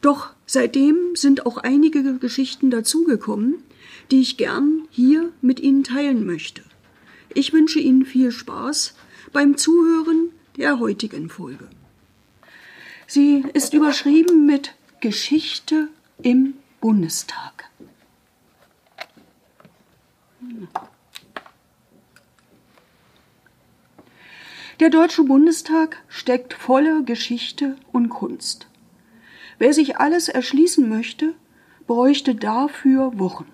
Doch seitdem sind auch einige Geschichten dazugekommen, die ich gern hier mit Ihnen teilen möchte. Ich wünsche Ihnen viel Spaß beim Zuhören der heutigen Folge. Sie ist überschrieben mit Geschichte im Bundestag. Der Deutsche Bundestag steckt voller Geschichte und Kunst. Wer sich alles erschließen möchte, bräuchte dafür Wochen.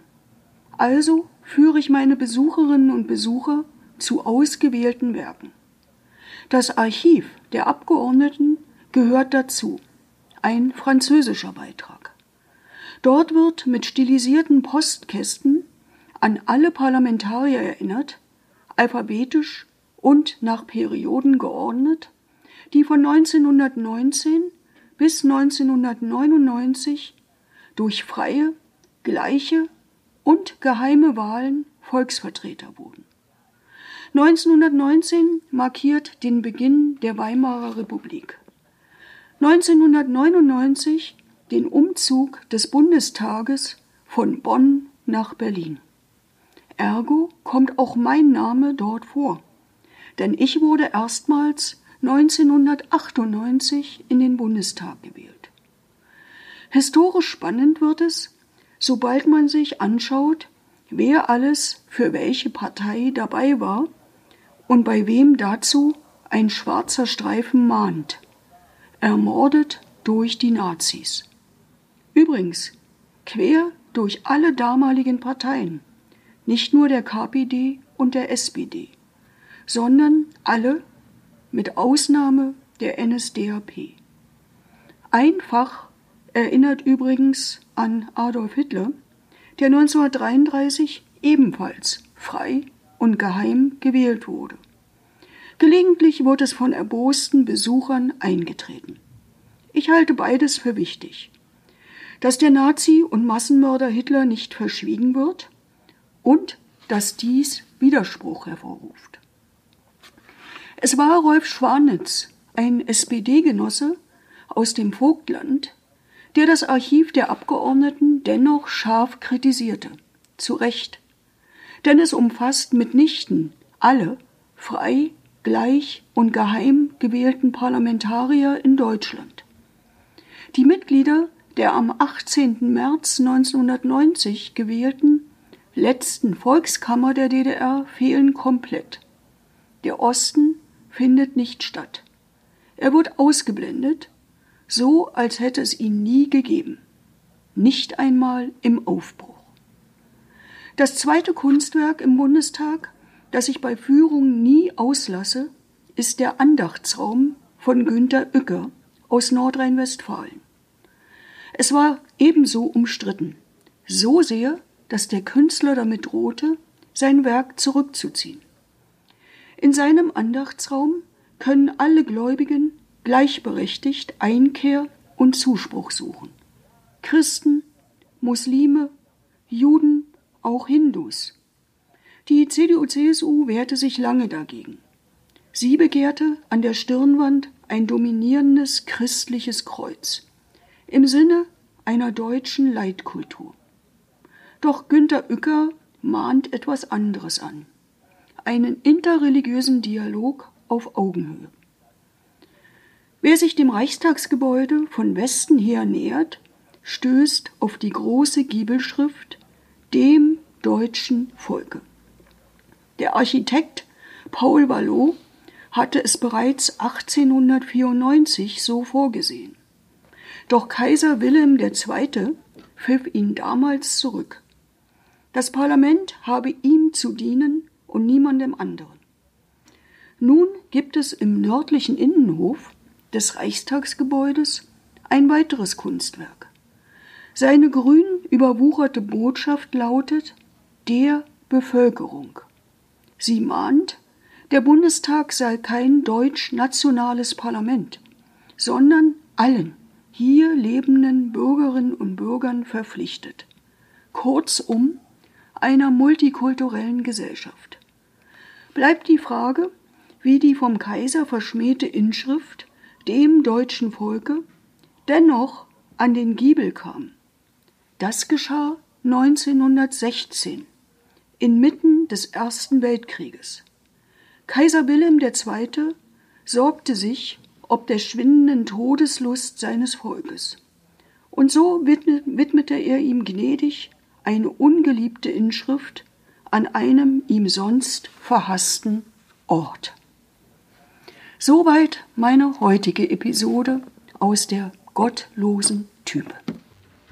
Also führe ich meine Besucherinnen und Besucher zu ausgewählten Werken. Das Archiv der Abgeordneten gehört dazu, ein französischer Beitrag. Dort wird mit stilisierten Postkästen an alle Parlamentarier erinnert, alphabetisch und nach Perioden geordnet, die von 1919 bis 1999 durch freie, gleiche und geheime Wahlen Volksvertreter wurden. 1919 markiert den Beginn der Weimarer Republik. 1999 den Umzug des Bundestages von Bonn nach Berlin. Ergo kommt auch mein Name dort vor denn ich wurde erstmals 1998 in den Bundestag gewählt. Historisch spannend wird es, sobald man sich anschaut, wer alles für welche Partei dabei war und bei wem dazu ein schwarzer Streifen mahnt, ermordet durch die Nazis. Übrigens, quer durch alle damaligen Parteien, nicht nur der KPD und der SPD sondern alle mit Ausnahme der NSDAP. Einfach erinnert übrigens an Adolf Hitler, der 1933 ebenfalls frei und geheim gewählt wurde. Gelegentlich wird es von erbosten Besuchern eingetreten. Ich halte beides für wichtig. Dass der Nazi und Massenmörder Hitler nicht verschwiegen wird und dass dies Widerspruch hervorruft. Es war Rolf Schwanitz, ein SPD-Genosse aus dem Vogtland, der das Archiv der Abgeordneten dennoch scharf kritisierte. Zu Recht. Denn es umfasst mitnichten alle frei, gleich und geheim gewählten Parlamentarier in Deutschland. Die Mitglieder der am 18. März 1990 gewählten letzten Volkskammer der DDR fehlen komplett. Der Osten findet nicht statt. Er wird ausgeblendet, so als hätte es ihn nie gegeben, nicht einmal im Aufbruch. Das zweite Kunstwerk im Bundestag, das ich bei Führung nie auslasse, ist der Andachtsraum von Günter Uecker aus Nordrhein-Westfalen. Es war ebenso umstritten, so sehr, dass der Künstler damit drohte, sein Werk zurückzuziehen. In seinem Andachtsraum können alle Gläubigen gleichberechtigt Einkehr und Zuspruch suchen. Christen, Muslime, Juden, auch Hindus. Die CDU-CSU wehrte sich lange dagegen. Sie begehrte an der Stirnwand ein dominierendes christliches Kreuz im Sinne einer deutschen Leitkultur. Doch Günter Uecker mahnt etwas anderes an einen interreligiösen Dialog auf Augenhöhe. Wer sich dem Reichstagsgebäude von Westen her nähert, stößt auf die große Giebelschrift dem deutschen Volke. Der Architekt Paul Vallot hatte es bereits 1894 so vorgesehen. Doch Kaiser Wilhelm II. pfiff ihn damals zurück. Das Parlament habe ihm zu dienen und niemandem anderen. Nun gibt es im nördlichen Innenhof des Reichstagsgebäudes ein weiteres Kunstwerk. Seine grün überwucherte Botschaft lautet der Bevölkerung. Sie mahnt, der Bundestag sei kein deutsch-nationales Parlament, sondern allen hier lebenden Bürgerinnen und Bürgern verpflichtet. Kurzum, einer multikulturellen Gesellschaft. Bleibt die Frage, wie die vom Kaiser verschmähte Inschrift dem deutschen Volke dennoch an den Giebel kam. Das geschah 1916, inmitten des Ersten Weltkrieges. Kaiser Wilhelm II. sorgte sich ob der schwindenden Todeslust seines Volkes. Und so widmete er ihm gnädig eine ungeliebte Inschrift an einem ihm sonst verhassten Ort. Soweit meine heutige Episode aus der gottlosen Type.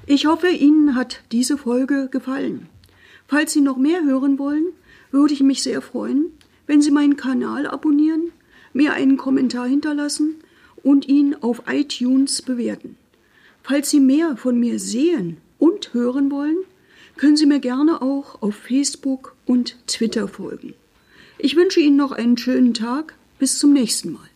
Ich hoffe, Ihnen hat diese Folge gefallen. Falls Sie noch mehr hören wollen, würde ich mich sehr freuen, wenn Sie meinen Kanal abonnieren, mir einen Kommentar hinterlassen und ihn auf iTunes bewerten. Falls Sie mehr von mir sehen und hören wollen, können Sie mir gerne auch auf Facebook und Twitter folgen. Ich wünsche Ihnen noch einen schönen Tag. Bis zum nächsten Mal.